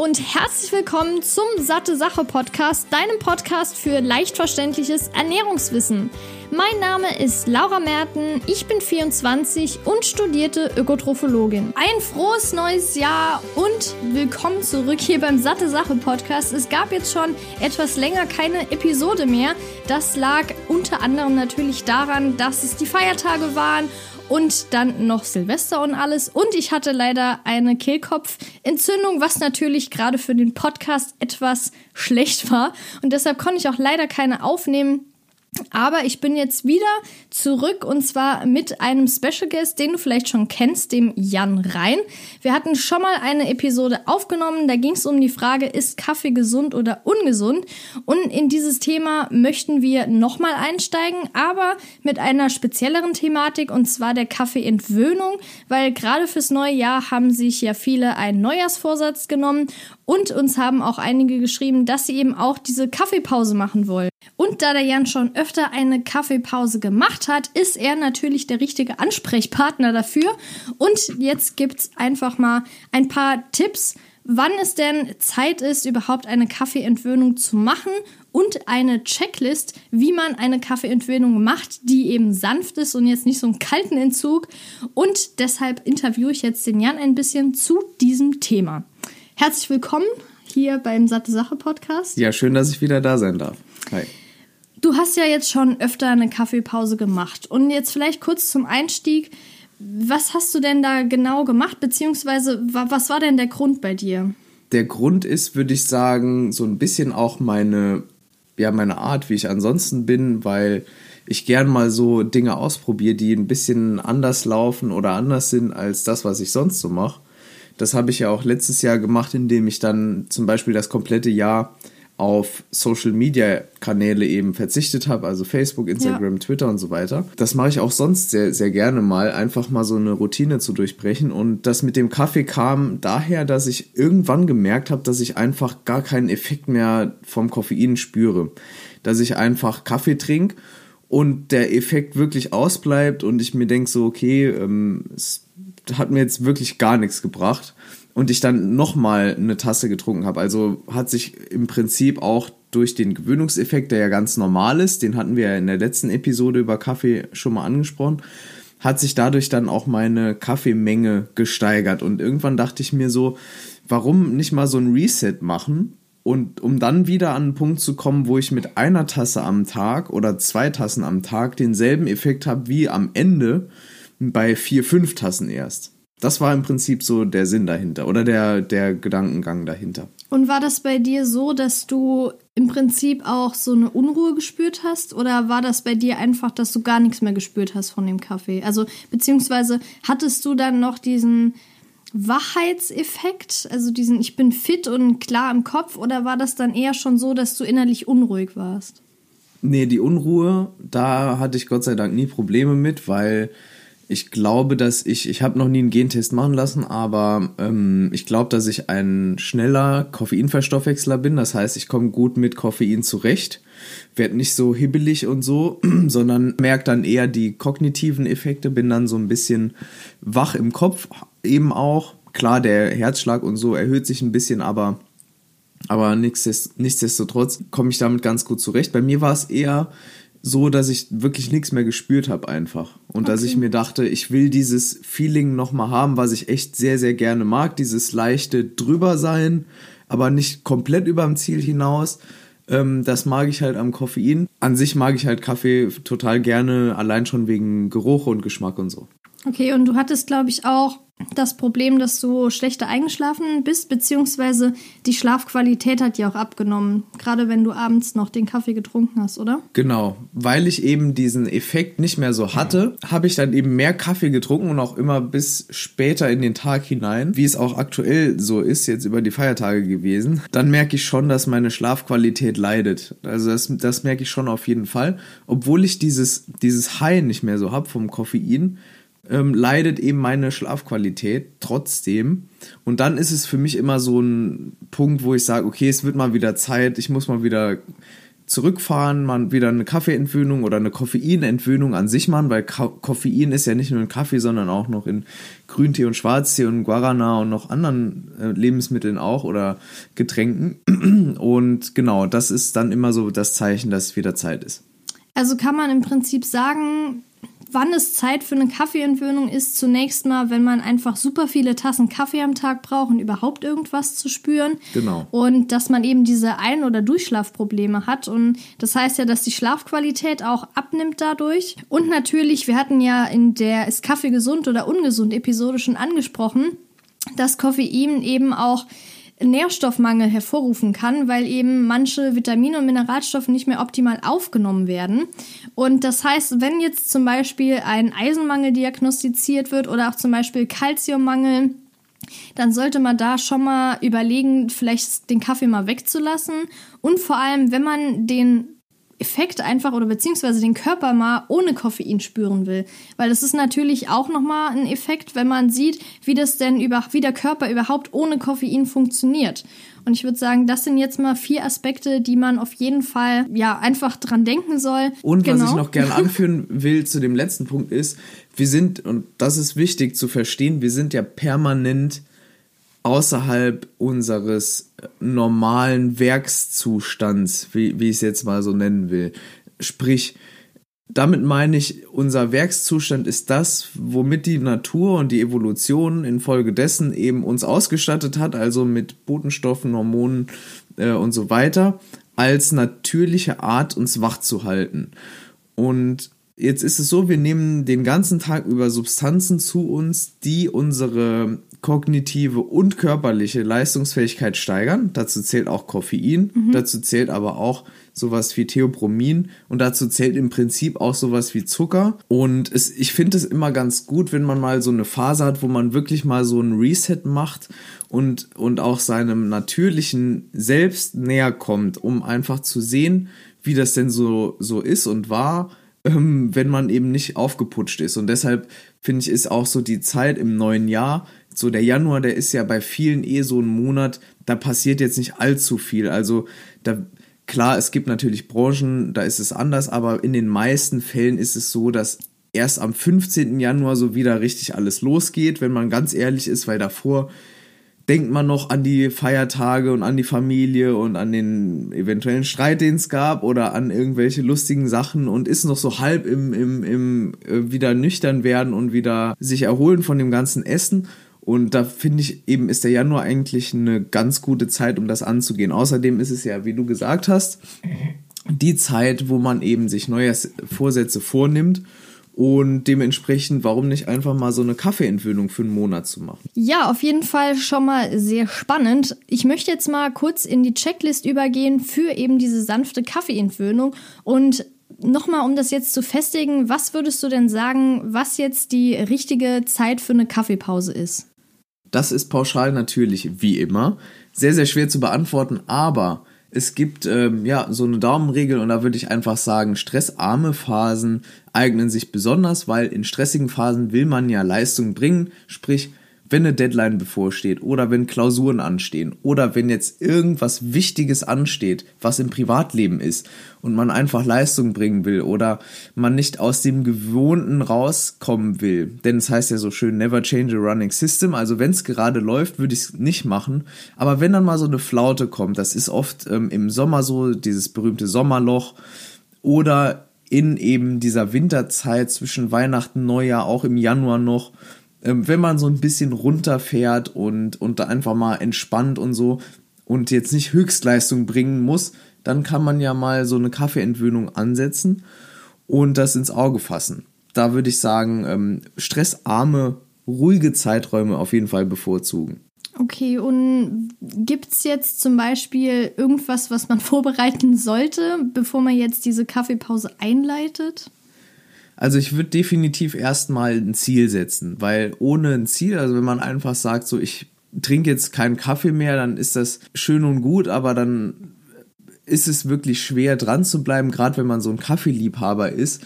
und herzlich willkommen zum Satte Sache Podcast, deinem Podcast für leicht verständliches Ernährungswissen. Mein Name ist Laura Merten, ich bin 24 und studierte Ökotrophologin. Ein frohes neues Jahr und willkommen zurück hier beim Satte Sache Podcast. Es gab jetzt schon etwas länger keine Episode mehr. Das lag unter anderem natürlich daran, dass es die Feiertage waren und dann noch Silvester und alles. Und ich hatte leider eine Kehlkopfentzündung, was natürlich gerade für den Podcast etwas schlecht war. Und deshalb konnte ich auch leider keine aufnehmen. Aber ich bin jetzt wieder zurück und zwar mit einem Special Guest, den du vielleicht schon kennst, dem Jan Rhein. Wir hatten schon mal eine Episode aufgenommen, da ging es um die Frage, ist Kaffee gesund oder ungesund? Und in dieses Thema möchten wir nochmal einsteigen, aber mit einer spezielleren Thematik und zwar der Kaffeeentwöhnung, weil gerade fürs neue Jahr haben sich ja viele einen Neujahrsvorsatz genommen und uns haben auch einige geschrieben, dass sie eben auch diese Kaffeepause machen wollen. Und da der Jan schon öfter eine Kaffeepause gemacht hat, ist er natürlich der richtige Ansprechpartner dafür. Und jetzt gibt's einfach mal ein paar Tipps, wann es denn Zeit ist, überhaupt eine Kaffeeentwöhnung zu machen und eine Checklist, wie man eine Kaffeeentwöhnung macht, die eben sanft ist und jetzt nicht so einen kalten Entzug. Und deshalb interviewe ich jetzt den Jan ein bisschen zu diesem Thema. Herzlich willkommen hier beim Satte Sache Podcast. Ja, schön, dass ich wieder da sein darf. Hi. Du hast ja jetzt schon öfter eine Kaffeepause gemacht. Und jetzt vielleicht kurz zum Einstieg. Was hast du denn da genau gemacht? Beziehungsweise, was war denn der Grund bei dir? Der Grund ist, würde ich sagen, so ein bisschen auch meine, ja, meine Art, wie ich ansonsten bin, weil ich gern mal so Dinge ausprobiere, die ein bisschen anders laufen oder anders sind als das, was ich sonst so mache. Das habe ich ja auch letztes Jahr gemacht, indem ich dann zum Beispiel das komplette Jahr auf Social Media Kanäle eben verzichtet habe, also Facebook, Instagram, ja. Twitter und so weiter. Das mache ich auch sonst sehr, sehr gerne mal, einfach mal so eine Routine zu durchbrechen. Und das mit dem Kaffee kam daher, dass ich irgendwann gemerkt habe, dass ich einfach gar keinen Effekt mehr vom Koffein spüre. Dass ich einfach Kaffee trinke und der Effekt wirklich ausbleibt und ich mir denke so, okay, ähm, es hat mir jetzt wirklich gar nichts gebracht und ich dann nochmal eine Tasse getrunken habe. Also hat sich im Prinzip auch durch den Gewöhnungseffekt, der ja ganz normal ist, den hatten wir ja in der letzten Episode über Kaffee schon mal angesprochen, hat sich dadurch dann auch meine Kaffeemenge gesteigert. Und irgendwann dachte ich mir so, warum nicht mal so ein Reset machen? Und um dann wieder an einen Punkt zu kommen, wo ich mit einer Tasse am Tag oder zwei Tassen am Tag denselben Effekt habe wie am Ende bei vier, fünf Tassen erst. Das war im Prinzip so der Sinn dahinter oder der, der Gedankengang dahinter. Und war das bei dir so, dass du im Prinzip auch so eine Unruhe gespürt hast? Oder war das bei dir einfach, dass du gar nichts mehr gespürt hast von dem Kaffee? Also, beziehungsweise hattest du dann noch diesen Wachheitseffekt, also diesen Ich bin fit und klar im Kopf, oder war das dann eher schon so, dass du innerlich unruhig warst? Nee, die Unruhe, da hatte ich Gott sei Dank nie Probleme mit, weil ich glaube, dass ich, ich habe noch nie einen Gentest machen lassen, aber ähm, ich glaube, dass ich ein schneller Koffeinverstoffwechsler bin. Das heißt, ich komme gut mit Koffein zurecht, werde nicht so hibbelig und so, sondern merke dann eher die kognitiven Effekte, bin dann so ein bisschen wach im Kopf eben auch. Klar, der Herzschlag und so erhöht sich ein bisschen, aber aber nichtsdestotrotz komme ich damit ganz gut zurecht. Bei mir war es eher so, dass ich wirklich nichts mehr gespürt habe einfach. Und okay. dass ich mir dachte, ich will dieses Feeling nochmal haben, was ich echt sehr, sehr gerne mag. Dieses leichte drüber sein, aber nicht komplett über dem Ziel hinaus. Ähm, das mag ich halt am Koffein. An sich mag ich halt Kaffee total gerne, allein schon wegen Geruch und Geschmack und so. Okay, und du hattest, glaube ich, auch das Problem, dass du schlechter eingeschlafen bist, beziehungsweise die Schlafqualität hat ja auch abgenommen, gerade wenn du abends noch den Kaffee getrunken hast, oder? Genau, weil ich eben diesen Effekt nicht mehr so hatte, habe ich dann eben mehr Kaffee getrunken und auch immer bis später in den Tag hinein, wie es auch aktuell so ist, jetzt über die Feiertage gewesen. Dann merke ich schon, dass meine Schlafqualität leidet. Also das, das merke ich schon auf jeden Fall, obwohl ich dieses, dieses High nicht mehr so habe vom Koffein ähm, leidet eben meine Schlafqualität trotzdem. Und dann ist es für mich immer so ein Punkt, wo ich sage, okay, es wird mal wieder Zeit, ich muss mal wieder zurückfahren, man wieder eine Kaffeeentwöhnung oder eine Koffeinentwöhnung an sich machen, weil Ka Koffein ist ja nicht nur in Kaffee, sondern auch noch in Grüntee und Schwarztee und Guarana und noch anderen äh, Lebensmitteln auch oder Getränken. Und genau, das ist dann immer so das Zeichen, dass wieder Zeit ist. Also kann man im Prinzip sagen, wann es Zeit für eine Kaffeeentwöhnung ist, zunächst mal, wenn man einfach super viele Tassen Kaffee am Tag braucht und überhaupt irgendwas zu spüren. Genau. Und dass man eben diese Ein- oder Durchschlafprobleme hat. Und das heißt ja, dass die Schlafqualität auch abnimmt dadurch. Und natürlich, wir hatten ja in der Ist Kaffee gesund oder ungesund Episode schon angesprochen, dass Koffein eben auch Nährstoffmangel hervorrufen kann, weil eben manche Vitamine und Mineralstoffe nicht mehr optimal aufgenommen werden. Und das heißt, wenn jetzt zum Beispiel ein Eisenmangel diagnostiziert wird oder auch zum Beispiel Kalziummangel, dann sollte man da schon mal überlegen, vielleicht den Kaffee mal wegzulassen. Und vor allem, wenn man den Effekt einfach oder beziehungsweise den Körper mal ohne Koffein spüren will. Weil das ist natürlich auch nochmal ein Effekt, wenn man sieht, wie das denn über, wie der Körper überhaupt ohne Koffein funktioniert. Und ich würde sagen, das sind jetzt mal vier Aspekte, die man auf jeden Fall ja einfach dran denken soll. Und genau. was ich noch gerne anführen will zu dem letzten Punkt ist, wir sind, und das ist wichtig zu verstehen, wir sind ja permanent außerhalb unseres normalen Werkszustands, wie, wie ich es jetzt mal so nennen will. Sprich, damit meine ich, unser Werkszustand ist das, womit die Natur und die Evolution infolgedessen eben uns ausgestattet hat, also mit Botenstoffen, Hormonen äh, und so weiter, als natürliche Art uns wach zu halten. Und jetzt ist es so, wir nehmen den ganzen Tag über Substanzen zu uns, die unsere kognitive und körperliche Leistungsfähigkeit steigern. Dazu zählt auch Koffein, mhm. dazu zählt aber auch sowas wie Theopromin und dazu zählt im Prinzip auch sowas wie Zucker. Und es, ich finde es immer ganz gut, wenn man mal so eine Phase hat, wo man wirklich mal so ein Reset macht und, und auch seinem natürlichen Selbst näher kommt, um einfach zu sehen, wie das denn so, so ist und war ähm, wenn man eben nicht aufgeputscht ist. Und deshalb finde ich, ist auch so die Zeit im neuen Jahr so der Januar, der ist ja bei vielen eh so ein Monat, da passiert jetzt nicht allzu viel. Also da klar, es gibt natürlich Branchen, da ist es anders, aber in den meisten Fällen ist es so, dass erst am 15. Januar so wieder richtig alles losgeht, wenn man ganz ehrlich ist, weil davor denkt man noch an die Feiertage und an die Familie und an den eventuellen Streit, den es gab oder an irgendwelche lustigen Sachen und ist noch so halb im, im, im äh, wieder nüchtern werden und wieder sich erholen von dem ganzen Essen. Und da finde ich eben, ist der Januar eigentlich eine ganz gute Zeit, um das anzugehen. Außerdem ist es ja, wie du gesagt hast, die Zeit, wo man eben sich neue Vorsätze vornimmt und dementsprechend, warum nicht einfach mal so eine Kaffeeentwöhnung für einen Monat zu machen? Ja, auf jeden Fall schon mal sehr spannend. Ich möchte jetzt mal kurz in die Checklist übergehen für eben diese sanfte Kaffeeentwöhnung und nochmal, um das jetzt zu festigen, was würdest du denn sagen, was jetzt die richtige Zeit für eine Kaffeepause ist? Das ist pauschal natürlich wie immer sehr, sehr schwer zu beantworten, aber es gibt ähm, ja so eine Daumenregel und da würde ich einfach sagen, stressarme Phasen eignen sich besonders, weil in stressigen Phasen will man ja Leistung bringen, sprich wenn eine Deadline bevorsteht oder wenn Klausuren anstehen oder wenn jetzt irgendwas Wichtiges ansteht, was im Privatleben ist und man einfach Leistung bringen will oder man nicht aus dem Gewohnten rauskommen will. Denn es heißt ja so schön, never change a running system. Also wenn es gerade läuft, würde ich es nicht machen. Aber wenn dann mal so eine Flaute kommt, das ist oft ähm, im Sommer so, dieses berühmte Sommerloch oder in eben dieser Winterzeit zwischen Weihnachten, Neujahr, auch im Januar noch, wenn man so ein bisschen runterfährt und, und da einfach mal entspannt und so und jetzt nicht Höchstleistung bringen muss, dann kann man ja mal so eine Kaffeeentwöhnung ansetzen und das ins Auge fassen. Da würde ich sagen, ähm, stressarme, ruhige Zeiträume auf jeden Fall bevorzugen. Okay, und gibt es jetzt zum Beispiel irgendwas, was man vorbereiten sollte, bevor man jetzt diese Kaffeepause einleitet? Also ich würde definitiv erstmal ein Ziel setzen, weil ohne ein Ziel, also wenn man einfach sagt, so ich trinke jetzt keinen Kaffee mehr, dann ist das schön und gut, aber dann ist es wirklich schwer dran zu bleiben, gerade wenn man so ein Kaffeeliebhaber ist.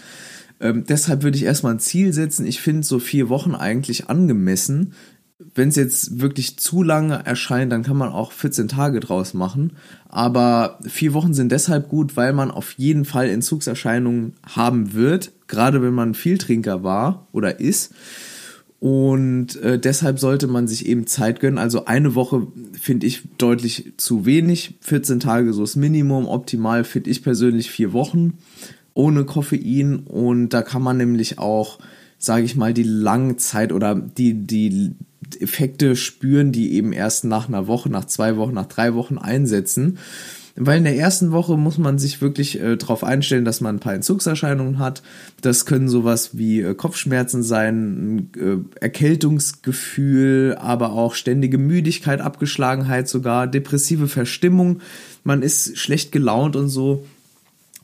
Ähm, deshalb würde ich erstmal ein Ziel setzen. Ich finde so vier Wochen eigentlich angemessen. wenn es jetzt wirklich zu lange erscheint, dann kann man auch 14 Tage draus machen. Aber vier Wochen sind deshalb gut, weil man auf jeden Fall Entzugserscheinungen haben wird, gerade wenn man Vieltrinker war oder ist. Und äh, deshalb sollte man sich eben Zeit gönnen. Also eine Woche finde ich deutlich zu wenig. 14 Tage so das Minimum. Optimal finde ich persönlich vier Wochen ohne Koffein. Und da kann man nämlich auch, sage ich mal, die Langzeit oder die, die Effekte spüren, die eben erst nach einer Woche, nach zwei Wochen, nach drei Wochen einsetzen. Weil in der ersten Woche muss man sich wirklich äh, darauf einstellen, dass man ein paar Entzugserscheinungen hat. Das können sowas wie äh, Kopfschmerzen sein, äh, Erkältungsgefühl, aber auch ständige Müdigkeit, Abgeschlagenheit sogar, depressive Verstimmung. Man ist schlecht gelaunt und so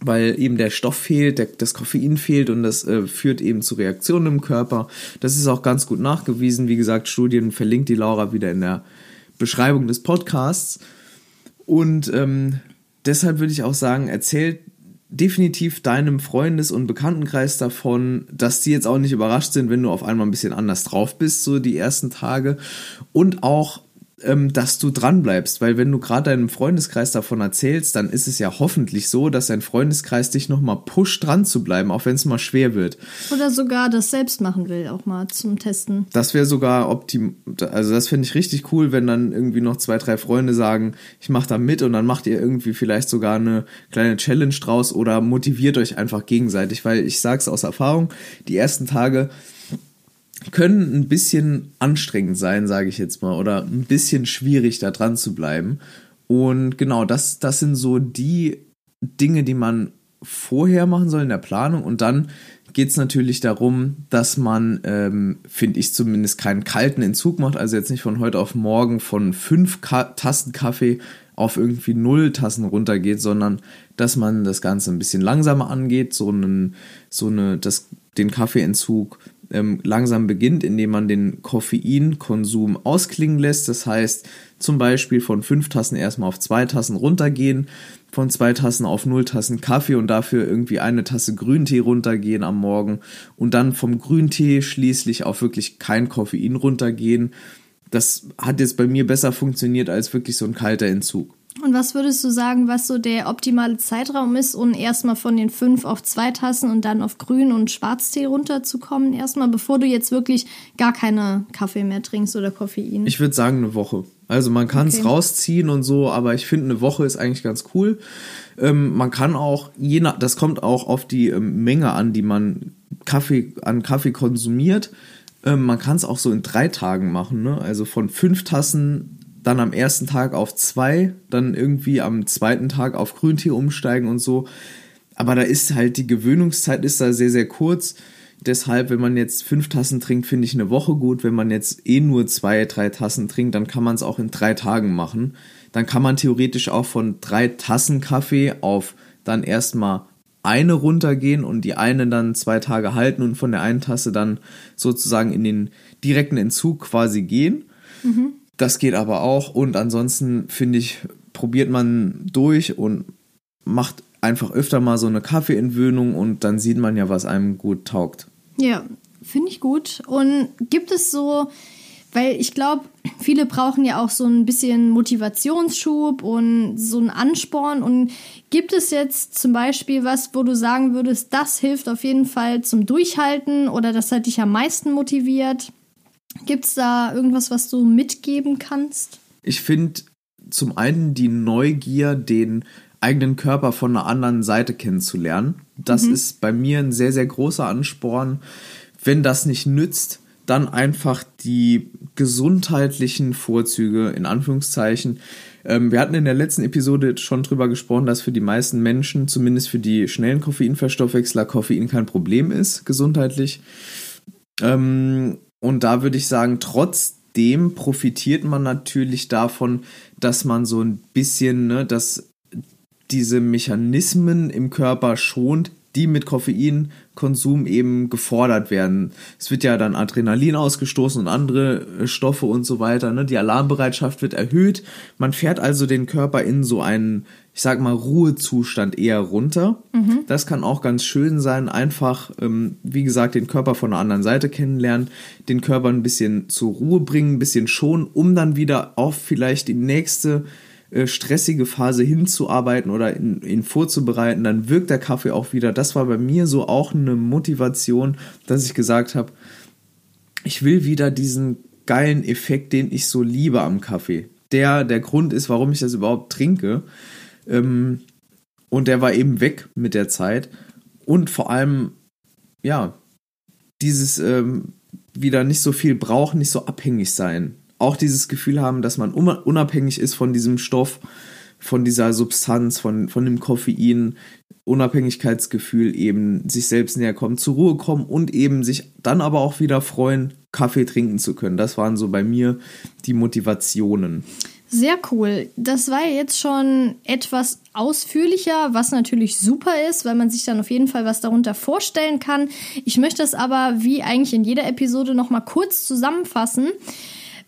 weil eben der Stoff fehlt, der, das Koffein fehlt und das äh, führt eben zu Reaktionen im Körper. Das ist auch ganz gut nachgewiesen. Wie gesagt, Studien verlinkt die Laura wieder in der Beschreibung des Podcasts. Und ähm, deshalb würde ich auch sagen, erzählt definitiv deinem Freundes- und Bekanntenkreis davon, dass die jetzt auch nicht überrascht sind, wenn du auf einmal ein bisschen anders drauf bist, so die ersten Tage. Und auch ähm, dass du dran bleibst, weil wenn du gerade deinem Freundeskreis davon erzählst, dann ist es ja hoffentlich so, dass dein Freundeskreis dich nochmal pusht, dran zu bleiben, auch wenn es mal schwer wird. Oder sogar das selbst machen will, auch mal zum Testen. Das wäre sogar optim, also das finde ich richtig cool, wenn dann irgendwie noch zwei, drei Freunde sagen, ich mache da mit und dann macht ihr irgendwie vielleicht sogar eine kleine Challenge draus oder motiviert euch einfach gegenseitig, weil ich sag's aus Erfahrung, die ersten Tage können ein bisschen anstrengend sein, sage ich jetzt mal, oder ein bisschen schwierig da dran zu bleiben. Und genau, das, das sind so die Dinge, die man vorher machen soll in der Planung. Und dann geht es natürlich darum, dass man, ähm, finde ich zumindest, keinen kalten Entzug macht. Also jetzt nicht von heute auf morgen von fünf Ka Tassen Kaffee auf irgendwie null Tassen runtergeht, sondern dass man das Ganze ein bisschen langsamer angeht, so einen, so eine, das, den Kaffeeentzug ähm, langsam beginnt, indem man den Koffeinkonsum ausklingen lässt. Das heißt, zum Beispiel von fünf Tassen erstmal auf zwei Tassen runtergehen, von zwei Tassen auf null Tassen Kaffee und dafür irgendwie eine Tasse Grüntee runtergehen am Morgen und dann vom Grüntee schließlich auf wirklich kein Koffein runtergehen. Das hat jetzt bei mir besser funktioniert als wirklich so ein kalter Entzug. Und was würdest du sagen, was so der optimale Zeitraum ist, um erstmal von den fünf auf zwei Tassen und dann auf Grün- und Schwarztee runterzukommen? Erstmal, bevor du jetzt wirklich gar keine Kaffee mehr trinkst oder Koffein? Ich würde sagen, eine Woche. Also man kann es okay. rausziehen und so, aber ich finde, eine Woche ist eigentlich ganz cool. Ähm, man kann auch, je nach, das kommt auch auf die ähm, Menge an, die man Kaffee, an Kaffee konsumiert. Ähm, man kann es auch so in drei Tagen machen. Ne? Also von fünf Tassen dann am ersten Tag auf zwei, dann irgendwie am zweiten Tag auf Grüntee umsteigen und so. Aber da ist halt die Gewöhnungszeit ist da sehr, sehr kurz. Deshalb, wenn man jetzt fünf Tassen trinkt, finde ich eine Woche gut. Wenn man jetzt eh nur zwei, drei Tassen trinkt, dann kann man es auch in drei Tagen machen. Dann kann man theoretisch auch von drei Tassen Kaffee auf dann erstmal eine runtergehen und die eine dann zwei Tage halten und von der einen Tasse dann sozusagen in den direkten Entzug quasi gehen. Mhm. Das geht aber auch. Und ansonsten finde ich, probiert man durch und macht einfach öfter mal so eine Kaffeeentwöhnung und dann sieht man ja, was einem gut taugt. Ja, finde ich gut. Und gibt es so, weil ich glaube, viele brauchen ja auch so ein bisschen Motivationsschub und so einen Ansporn. Und gibt es jetzt zum Beispiel was, wo du sagen würdest, das hilft auf jeden Fall zum Durchhalten oder das hat dich am meisten motiviert? Gibt es da irgendwas, was du mitgeben kannst? Ich finde zum einen die Neugier, den eigenen Körper von einer anderen Seite kennenzulernen. Das mhm. ist bei mir ein sehr, sehr großer Ansporn. Wenn das nicht nützt, dann einfach die gesundheitlichen Vorzüge in Anführungszeichen. Ähm, wir hatten in der letzten Episode schon drüber gesprochen, dass für die meisten Menschen, zumindest für die schnellen Koffeinverstoffwechsler, Koffein kein Problem ist, gesundheitlich. Ähm, und da würde ich sagen, trotzdem profitiert man natürlich davon, dass man so ein bisschen, ne, dass diese Mechanismen im Körper schont, die mit Koffeinkonsum eben gefordert werden. Es wird ja dann Adrenalin ausgestoßen und andere äh, Stoffe und so weiter. Ne? Die Alarmbereitschaft wird erhöht. Man fährt also den Körper in so einen ich sag mal, Ruhezustand eher runter. Mhm. Das kann auch ganz schön sein, einfach, ähm, wie gesagt, den Körper von der anderen Seite kennenlernen, den Körper ein bisschen zur Ruhe bringen, ein bisschen schonen, um dann wieder auf vielleicht die nächste äh, stressige Phase hinzuarbeiten oder ihn, ihn vorzubereiten. Dann wirkt der Kaffee auch wieder. Das war bei mir so auch eine Motivation, dass ich gesagt habe, ich will wieder diesen geilen Effekt, den ich so liebe am Kaffee. Der der Grund ist, warum ich das überhaupt trinke. Ähm, und der war eben weg mit der Zeit. Und vor allem, ja, dieses ähm, wieder nicht so viel brauchen, nicht so abhängig sein. Auch dieses Gefühl haben, dass man unabhängig ist von diesem Stoff, von dieser Substanz, von, von dem Koffein, Unabhängigkeitsgefühl eben sich selbst näher kommen, zur Ruhe kommen und eben sich dann aber auch wieder freuen, Kaffee trinken zu können. Das waren so bei mir die Motivationen. Sehr cool. Das war jetzt schon etwas ausführlicher, was natürlich super ist, weil man sich dann auf jeden Fall was darunter vorstellen kann. Ich möchte es aber wie eigentlich in jeder Episode noch mal kurz zusammenfassen.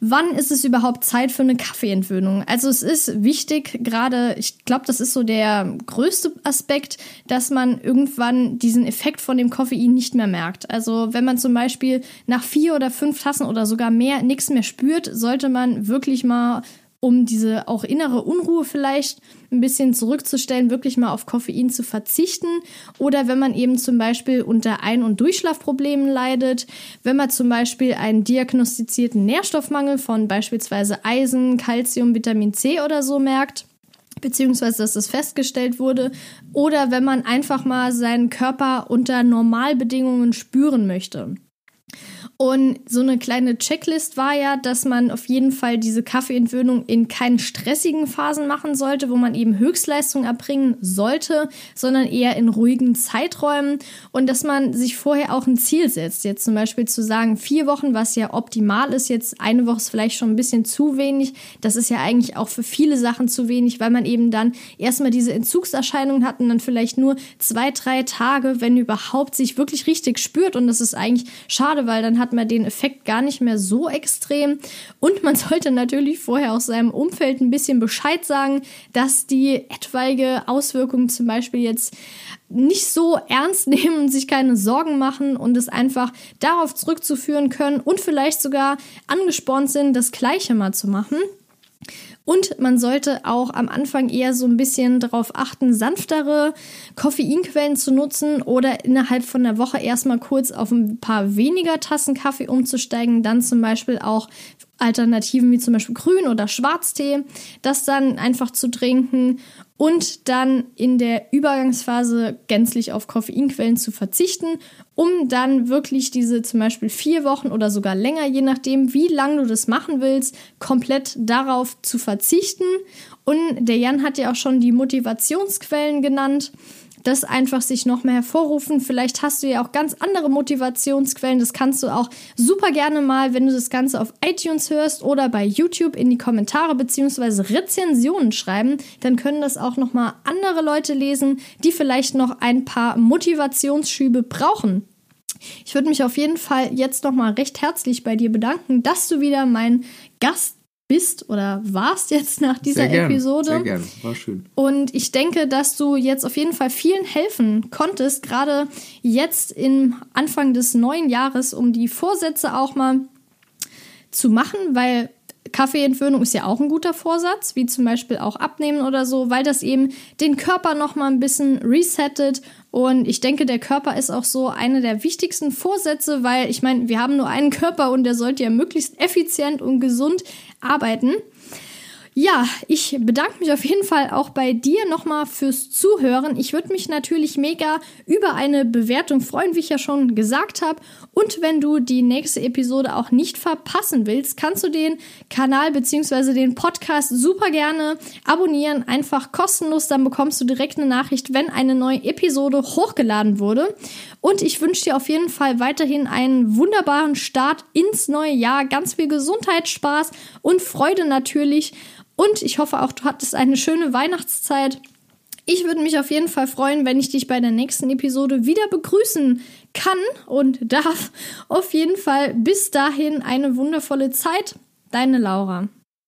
Wann ist es überhaupt Zeit für eine Kaffeeentwöhnung? Also es ist wichtig, gerade, ich glaube, das ist so der größte Aspekt, dass man irgendwann diesen Effekt von dem Koffein nicht mehr merkt. Also wenn man zum Beispiel nach vier oder fünf Tassen oder sogar mehr nichts mehr spürt, sollte man wirklich mal um diese auch innere Unruhe vielleicht ein bisschen zurückzustellen, wirklich mal auf Koffein zu verzichten. Oder wenn man eben zum Beispiel unter Ein- und Durchschlafproblemen leidet, wenn man zum Beispiel einen diagnostizierten Nährstoffmangel von beispielsweise Eisen, Calcium, Vitamin C oder so merkt beziehungsweise dass das festgestellt wurde, oder wenn man einfach mal seinen Körper unter Normalbedingungen spüren möchte. Und so eine kleine Checklist war ja, dass man auf jeden Fall diese Kaffeeentwöhnung in keinen stressigen Phasen machen sollte, wo man eben Höchstleistung erbringen sollte, sondern eher in ruhigen Zeiträumen und dass man sich vorher auch ein Ziel setzt. Jetzt zum Beispiel zu sagen, vier Wochen, was ja optimal ist, jetzt eine Woche ist vielleicht schon ein bisschen zu wenig. Das ist ja eigentlich auch für viele Sachen zu wenig, weil man eben dann erstmal diese Entzugserscheinungen hat und dann vielleicht nur zwei, drei Tage, wenn überhaupt, sich wirklich richtig spürt. Und das ist eigentlich schade, weil dann hat man den Effekt gar nicht mehr so extrem. Und man sollte natürlich vorher aus seinem Umfeld ein bisschen Bescheid sagen, dass die etwaige Auswirkungen zum Beispiel jetzt nicht so ernst nehmen und sich keine Sorgen machen und es einfach darauf zurückzuführen können und vielleicht sogar angespornt sind, das Gleiche mal zu machen. Und man sollte auch am Anfang eher so ein bisschen darauf achten, sanftere Koffeinquellen zu nutzen oder innerhalb von der Woche erstmal kurz auf ein paar weniger Tassen Kaffee umzusteigen, dann zum Beispiel auch Alternativen wie zum Beispiel Grün- oder Schwarztee, das dann einfach zu trinken und dann in der Übergangsphase gänzlich auf Koffeinquellen zu verzichten, um dann wirklich diese zum Beispiel vier Wochen oder sogar länger, je nachdem, wie lange du das machen willst, komplett darauf zu verzichten. Und der Jan hat ja auch schon die Motivationsquellen genannt das einfach sich noch mehr hervorrufen. Vielleicht hast du ja auch ganz andere Motivationsquellen. Das kannst du auch super gerne mal, wenn du das Ganze auf iTunes hörst oder bei YouTube in die Kommentare bzw. Rezensionen schreiben. Dann können das auch noch mal andere Leute lesen, die vielleicht noch ein paar Motivationsschübe brauchen. Ich würde mich auf jeden Fall jetzt noch mal recht herzlich bei dir bedanken, dass du wieder mein Gast bist oder warst jetzt nach dieser sehr gern, Episode. Sehr gerne, war schön. Und ich denke, dass du jetzt auf jeden Fall vielen helfen konntest, gerade jetzt im Anfang des neuen Jahres, um die Vorsätze auch mal zu machen, weil Kaffeeentwöhnung ist ja auch ein guter Vorsatz, wie zum Beispiel auch abnehmen oder so, weil das eben den Körper noch mal ein bisschen resettet. Und ich denke, der Körper ist auch so eine der wichtigsten Vorsätze, weil ich meine, wir haben nur einen Körper und der sollte ja möglichst effizient und gesund arbeiten. Ja, ich bedanke mich auf jeden Fall auch bei dir nochmal fürs Zuhören. Ich würde mich natürlich mega über eine Bewertung freuen, wie ich ja schon gesagt habe. Und wenn du die nächste Episode auch nicht verpassen willst, kannst du den Kanal bzw. den Podcast super gerne abonnieren. Einfach kostenlos, dann bekommst du direkt eine Nachricht, wenn eine neue Episode hochgeladen wurde. Und ich wünsche dir auf jeden Fall weiterhin einen wunderbaren Start ins neue Jahr. Ganz viel Gesundheit, Spaß und Freude natürlich. Und ich hoffe auch, du hattest eine schöne Weihnachtszeit. Ich würde mich auf jeden Fall freuen, wenn ich dich bei der nächsten Episode wieder begrüßen kann und darf. Auf jeden Fall bis dahin eine wundervolle Zeit. Deine Laura.